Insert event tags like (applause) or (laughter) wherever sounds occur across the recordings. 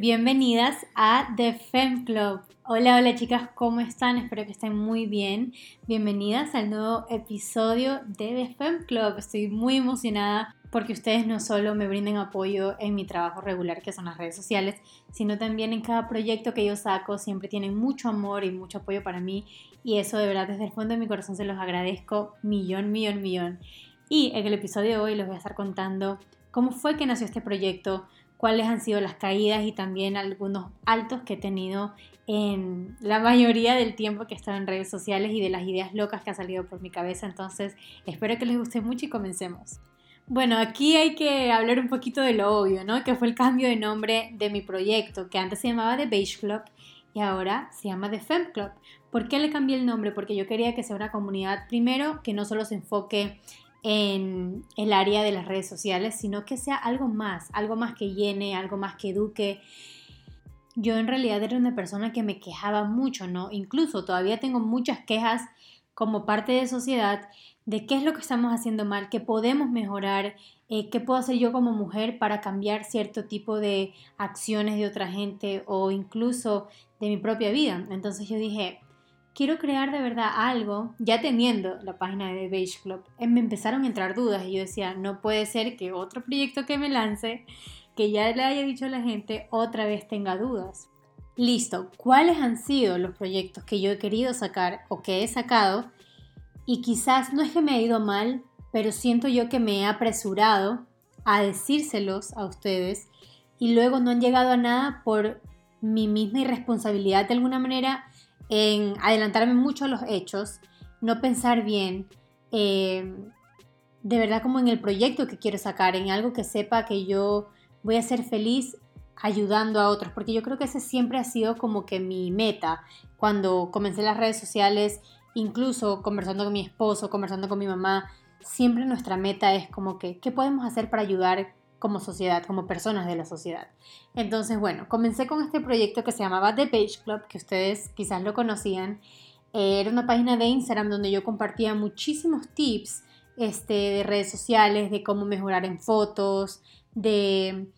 Bienvenidas a The Fem Club. Hola, hola chicas, ¿cómo están? Espero que estén muy bien. Bienvenidas al nuevo episodio de The Fem Club. Estoy muy emocionada porque ustedes no solo me brinden apoyo en mi trabajo regular, que son las redes sociales, sino también en cada proyecto que yo saco. Siempre tienen mucho amor y mucho apoyo para mí. Y eso de verdad desde el fondo de mi corazón se los agradezco millón, millón, millón. Y en el episodio de hoy les voy a estar contando cómo fue que nació este proyecto cuáles han sido las caídas y también algunos altos que he tenido en la mayoría del tiempo que he estado en redes sociales y de las ideas locas que han salido por mi cabeza. Entonces, espero que les guste mucho y comencemos. Bueno, aquí hay que hablar un poquito de lo obvio, ¿no? Que fue el cambio de nombre de mi proyecto, que antes se llamaba The Beige Club y ahora se llama The Femme Club. ¿Por qué le cambié el nombre? Porque yo quería que sea una comunidad, primero, que no solo se enfoque en el área de las redes sociales, sino que sea algo más, algo más que llene, algo más que eduque. Yo en realidad era una persona que me quejaba mucho, ¿no? Incluso todavía tengo muchas quejas como parte de sociedad de qué es lo que estamos haciendo mal, qué podemos mejorar, eh, qué puedo hacer yo como mujer para cambiar cierto tipo de acciones de otra gente o incluso de mi propia vida. Entonces yo dije, quiero crear de verdad algo, ya teniendo la página de Beige Club, eh, me empezaron a entrar dudas y yo decía, no puede ser que otro proyecto que me lance, que ya le haya dicho a la gente, otra vez tenga dudas. Listo, ¿cuáles han sido los proyectos que yo he querido sacar o que he sacado? Y quizás no es que me ha ido mal, pero siento yo que me he apresurado a decírselos a ustedes y luego no han llegado a nada por mi misma irresponsabilidad de alguna manera en adelantarme mucho a los hechos, no pensar bien, eh, de verdad como en el proyecto que quiero sacar, en algo que sepa que yo voy a ser feliz ayudando a otros, porque yo creo que ese siempre ha sido como que mi meta. Cuando comencé las redes sociales, incluso conversando con mi esposo, conversando con mi mamá, siempre nuestra meta es como que, ¿qué podemos hacer para ayudar como sociedad, como personas de la sociedad. Entonces, bueno, comencé con este proyecto que se llamaba The Page Club, que ustedes quizás lo conocían. Era una página de Instagram donde yo compartía muchísimos tips este, de redes sociales, de cómo mejorar en fotos, de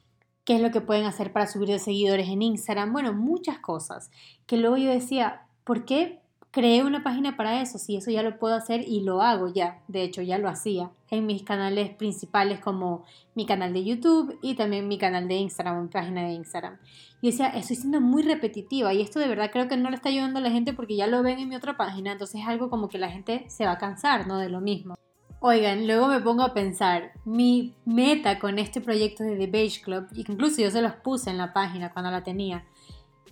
qué es lo que pueden hacer para subir de seguidores en Instagram, bueno, muchas cosas que luego yo decía, ¿por qué creé una página para eso, si eso ya lo puedo hacer y lo hago ya, de hecho ya lo hacía en mis canales principales como mi canal de YouTube y también mi canal de Instagram, mi página de Instagram. Y decía, estoy siendo muy repetitiva y esto de verdad creo que no le está ayudando a la gente porque ya lo ven en mi otra página, entonces es algo como que la gente se va a cansar, ¿no? De lo mismo. Oigan, luego me pongo a pensar, mi meta con este proyecto de The Beige Club, incluso yo se los puse en la página cuando la tenía,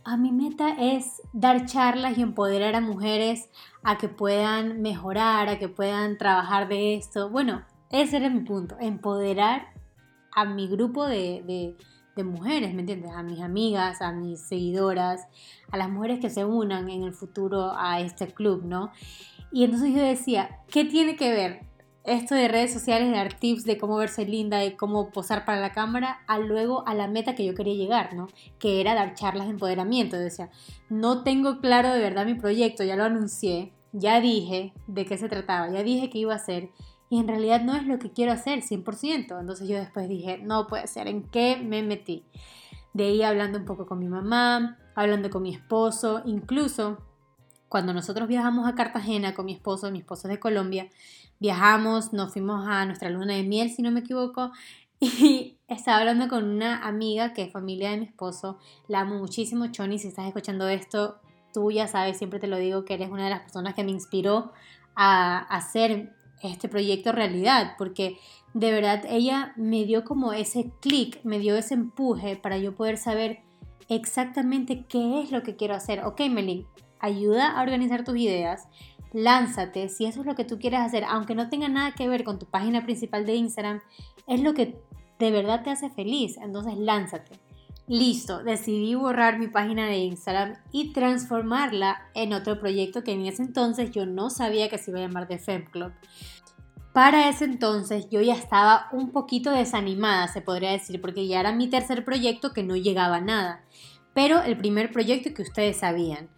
a mi meta es dar charlas y empoderar a mujeres a que puedan mejorar, a que puedan trabajar de esto. Bueno, ese era mi punto, empoderar a mi grupo de, de, mujeres, ¿me entiendes? A mis amigas, a mis seguidoras, a las mujeres que se unan en el futuro a este club, ¿no? Y entonces yo decía, ¿qué tiene que ver esto de redes sociales, de dar tips de cómo verse linda, de cómo posar para la cámara, a luego a la meta que yo quería llegar, ¿no? Que era dar charlas de empoderamiento. Decía, no tengo claro de verdad mi proyecto, ya lo anuncié, ya dije de qué se trataba, ya dije qué iba a hacer. Y en realidad no es lo que quiero hacer 100%. Entonces yo después dije, no puede ser, ¿en qué me metí? De ahí hablando un poco con mi mamá, hablando con mi esposo, incluso cuando nosotros viajamos a Cartagena con mi esposo, mi esposo es de Colombia, viajamos, nos fuimos a nuestra luna de miel, si no me equivoco, (laughs) y estaba hablando con una amiga que es familia de mi esposo, la amo muchísimo, Choni, si estás escuchando esto, tú ya sabes, siempre te lo digo, que eres una de las personas que me inspiró a hacer este proyecto realidad, porque de verdad ella me dio como ese clic, me dio ese empuje para yo poder saber exactamente qué es lo que quiero hacer. Ok, Melin, ayuda a organizar tus ideas, lánzate, si eso es lo que tú quieres hacer, aunque no tenga nada que ver con tu página principal de Instagram, es lo que de verdad te hace feliz, entonces lánzate. Listo, decidí borrar mi página de Instagram y transformarla en otro proyecto que en ese entonces yo no sabía que se iba a llamar The Fem Club. Para ese entonces yo ya estaba un poquito desanimada, se podría decir, porque ya era mi tercer proyecto que no llegaba a nada. Pero el primer proyecto que ustedes sabían.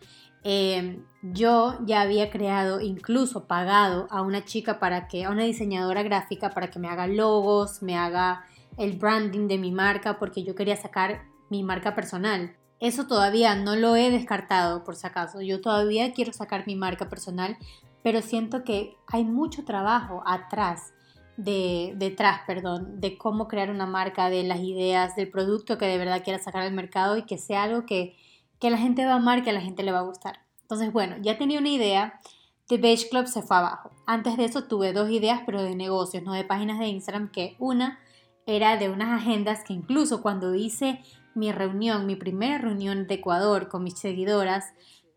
Em, yo ya había creado, incluso pagado a una chica para que, a una diseñadora gráfica para que me haga logos, me haga el branding de mi marca, porque yo quería sacar mi marca personal. Eso todavía no lo he descartado, por si acaso. Yo todavía quiero sacar mi marca personal, pero siento que hay mucho trabajo atrás de, detrás, perdón, de cómo crear una marca, de las ideas, del producto que de verdad quiera sacar al mercado y que sea algo que, que la gente va a amar, que a la gente le va a gustar. Entonces, bueno, ya tenía una idea, The Beige Club se fue abajo. Antes de eso tuve dos ideas, pero de negocios, no de páginas de Instagram, que una era de unas agendas que incluso cuando hice mi reunión, mi primera reunión de Ecuador con mis seguidoras,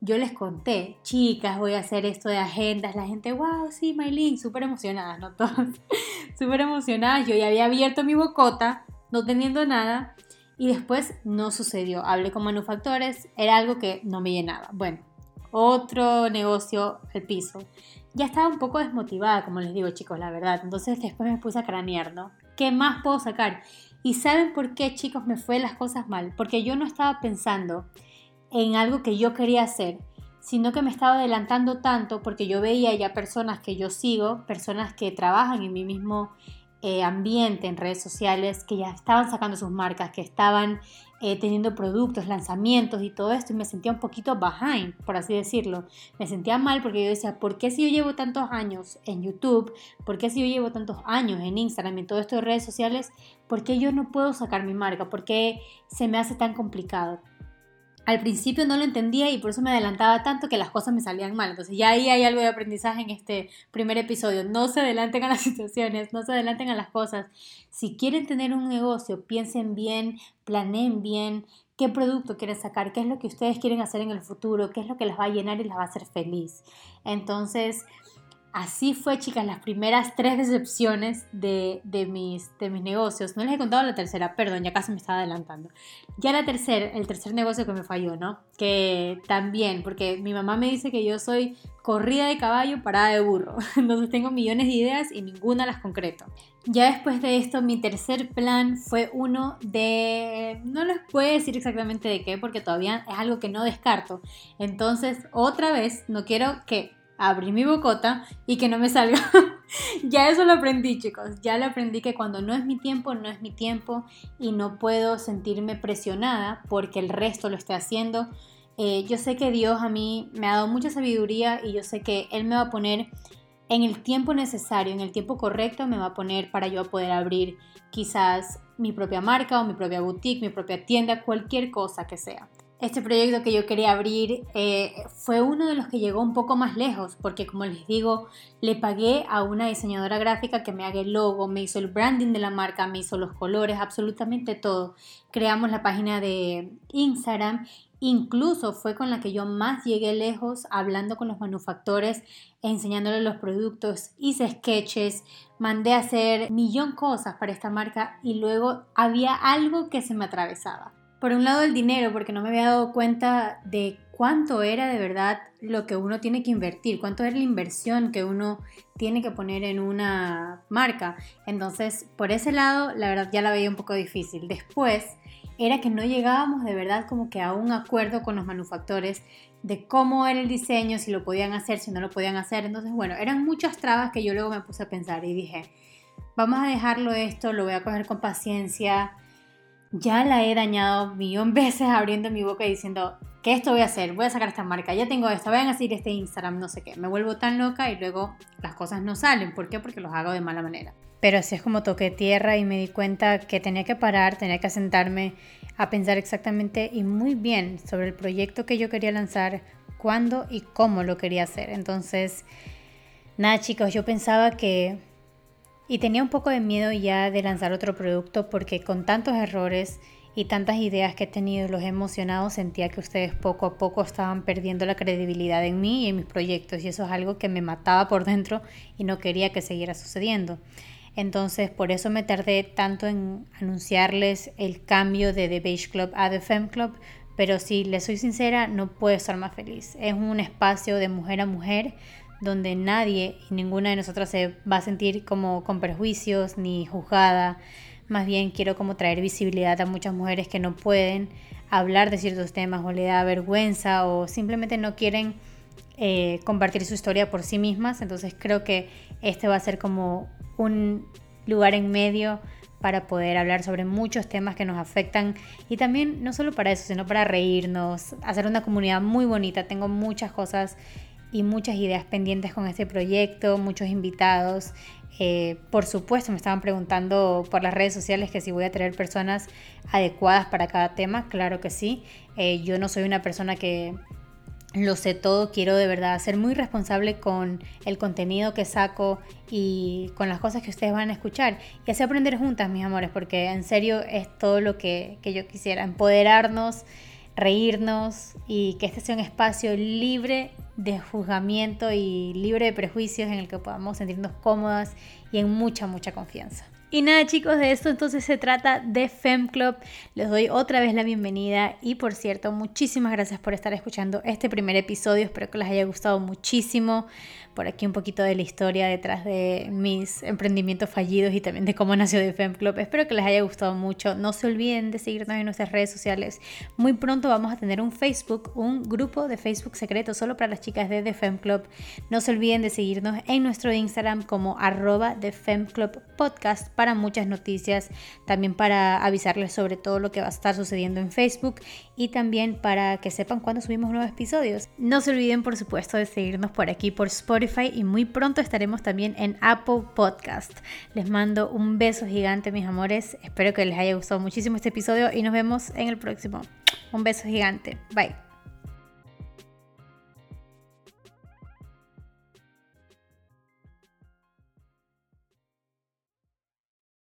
yo les conté, chicas, voy a hacer esto de agendas. La gente, wow, sí, Maylin, súper emocionada, ¿no? (laughs) Todas súper emocionadas. Yo ya había abierto mi bocota, no teniendo nada. Y después no sucedió. Hablé con manufactores, era algo que no me llenaba. Bueno, otro negocio al piso. Ya estaba un poco desmotivada, como les digo, chicos, la verdad. Entonces después me puse a cranear, ¿no? ¿Qué más puedo sacar? Y saben por qué, chicos, me fue las cosas mal. Porque yo no estaba pensando en algo que yo quería hacer, sino que me estaba adelantando tanto porque yo veía ya personas que yo sigo, personas que trabajan en mi mismo eh, ambiente en redes sociales, que ya estaban sacando sus marcas, que estaban eh, teniendo productos, lanzamientos y todo esto, y me sentía un poquito behind, por así decirlo. Me sentía mal porque yo decía, ¿por qué si yo llevo tantos años en YouTube? ¿Por qué si yo llevo tantos años en Instagram, en todo esto de redes sociales? ¿Por qué yo no puedo sacar mi marca? ¿Por qué se me hace tan complicado? Al principio no lo entendía y por eso me adelantaba tanto que las cosas me salían mal. Entonces ya ahí hay algo de aprendizaje en este primer episodio. No se adelanten a las (laughs) situaciones, no se adelanten a las cosas. Si quieren tener un negocio, piensen bien, planeen bien qué producto quieren sacar, qué es lo que ustedes quieren hacer en el futuro, qué es lo que las va a llenar y las va a hacer feliz. Entonces, Así fue, chicas, las primeras tres decepciones de, mis, de mis negocios. No les he contado la tercera, perdón, ya casi me estaba adelantando. Ya la tercera, el tercer negocio que me falló, ¿no? Que también, porque mi mamá me dice que yo soy corrida de caballo, parada de burro. (laughs) Entonces tengo millones de ideas y ninguna las concreto. Ya después de esto, mi tercer plan fue uno de... No les puedo decir exactamente de qué, porque todavía es algo que no descarto. Entonces, otra vez, no quiero que abrí mi bocota y que no me salga. (laughs) ya eso lo aprendí, chicos. Ya lo aprendí que cuando no es mi tiempo, no es mi tiempo y no puedo sentirme presionada porque el resto lo esté haciendo. Eh, yo sé que Dios a mí me ha dado mucha sabiduría y yo sé que Él me va a poner en el tiempo necesario, en el tiempo correcto, me va a poner para yo poder abrir quizás mi propia marca o mi propia boutique, mi propia tienda, cualquier cosa que sea este proyecto que yo quería abrir eh, fue uno de los que llegó un poco más lejos, porque como les digo, le pagué a una diseñadora gráfica que me haga el logo, me hizo el branding de la marca, me hizo los colores, absolutamente todo. Creamos la página de Instagram, incluso fue con la que yo más llegué lejos, hablando con los manufactores, enseñándoles los productos, hice sketches, mandé a hacer millón cosas para esta marca y luego había algo que se me atravesaba por un lado el dinero, porque no me había dado cuenta de cuánto era de verdad lo que uno tiene que invertir, cuánto era la inversión que uno tiene que poner en una marca. Entonces, por ese lado, la verdad ya la veía un poco difícil. Después, era que no llegábamos de verdad como que a un acuerdo con los manufactores de cómo era el diseño, si lo podían hacer, si no lo podían hacer. Entonces, bueno, eran muchas trabas que yo luego me puse a pensar y dije, vamos a dejarlo esto, lo voy a coger con paciencia ya la he dañado millón (laughs) veces abriendo mi boca y diciendo que esto voy a hacer, voy a sacar esta marca, ya tengo esto, vayan a seguir este Instagram, no sé qué. Me vuelvo tan loca y luego las cosas no salen. ¿Por qué? Porque los hago de mala manera. Pero así es como toqué tierra y me di cuenta que tenía que parar, tenía que sentarme a pensar exactamente y muy bien sobre el proyecto que yo quería lanzar, cuándo y cómo lo quería hacer. Entonces, nada chicos, yo pensaba que y tenía un poco de miedo ya de lanzar otro producto porque con tantos errores y tantas ideas que he tenido, los he emocionado, sentía que ustedes poco a poco estaban perdiendo la credibilidad en mí y en mis proyectos y eso es algo que me mataba por dentro y no quería que siguiera sucediendo. Entonces, por eso me tardé tanto en anunciarles el cambio de The Beige Club a The Femme Club, pero si les soy sincera, no puedo estar más feliz. Es un espacio de mujer a mujer donde nadie y ninguna de nosotras se va a sentir como con perjuicios ni juzgada. Más bien quiero como traer visibilidad a muchas mujeres que no pueden hablar de ciertos temas o le da vergüenza o simplemente no quieren eh, compartir su historia por sí mismas. Entonces creo que este va a ser como un lugar en medio para poder hablar sobre muchos temas que nos afectan y también no solo para eso, sino para reírnos, hacer una comunidad muy bonita. Tengo muchas cosas y muchas ideas pendientes con este proyecto, muchos invitados. Eh, por supuesto, me estaban preguntando por las redes sociales que si voy a tener personas adecuadas para cada tema. Claro que sí. Eh, yo no soy una persona que lo sé todo, quiero de verdad ser muy responsable con el contenido que saco y con las cosas que ustedes van a escuchar y así aprender juntas, mis amores, porque en serio es todo lo que, que yo quisiera, empoderarnos, reírnos y que este sea un espacio libre de juzgamiento y libre de prejuicios en el que podamos sentirnos cómodas y en mucha, mucha confianza. Y nada chicos, de esto entonces se trata de Fem Club. Les doy otra vez la bienvenida y por cierto, muchísimas gracias por estar escuchando este primer episodio. Espero que les haya gustado muchísimo por aquí un poquito de la historia detrás de mis emprendimientos fallidos y también de cómo nació The Fem Club. Espero que les haya gustado mucho. No se olviden de seguirnos en nuestras redes sociales. Muy pronto vamos a tener un Facebook, un grupo de Facebook secreto solo para las chicas de The Fem Club. No se olviden de seguirnos en nuestro Instagram como arroba The Fem Club Podcast para muchas noticias, también para avisarles sobre todo lo que va a estar sucediendo en Facebook y también para que sepan cuándo subimos nuevos episodios. No se olviden por supuesto de seguirnos por aquí por Spotify y muy pronto estaremos también en Apple Podcast. Les mando un beso gigante, mis amores. Espero que les haya gustado muchísimo este episodio y nos vemos en el próximo. Un beso gigante. Bye.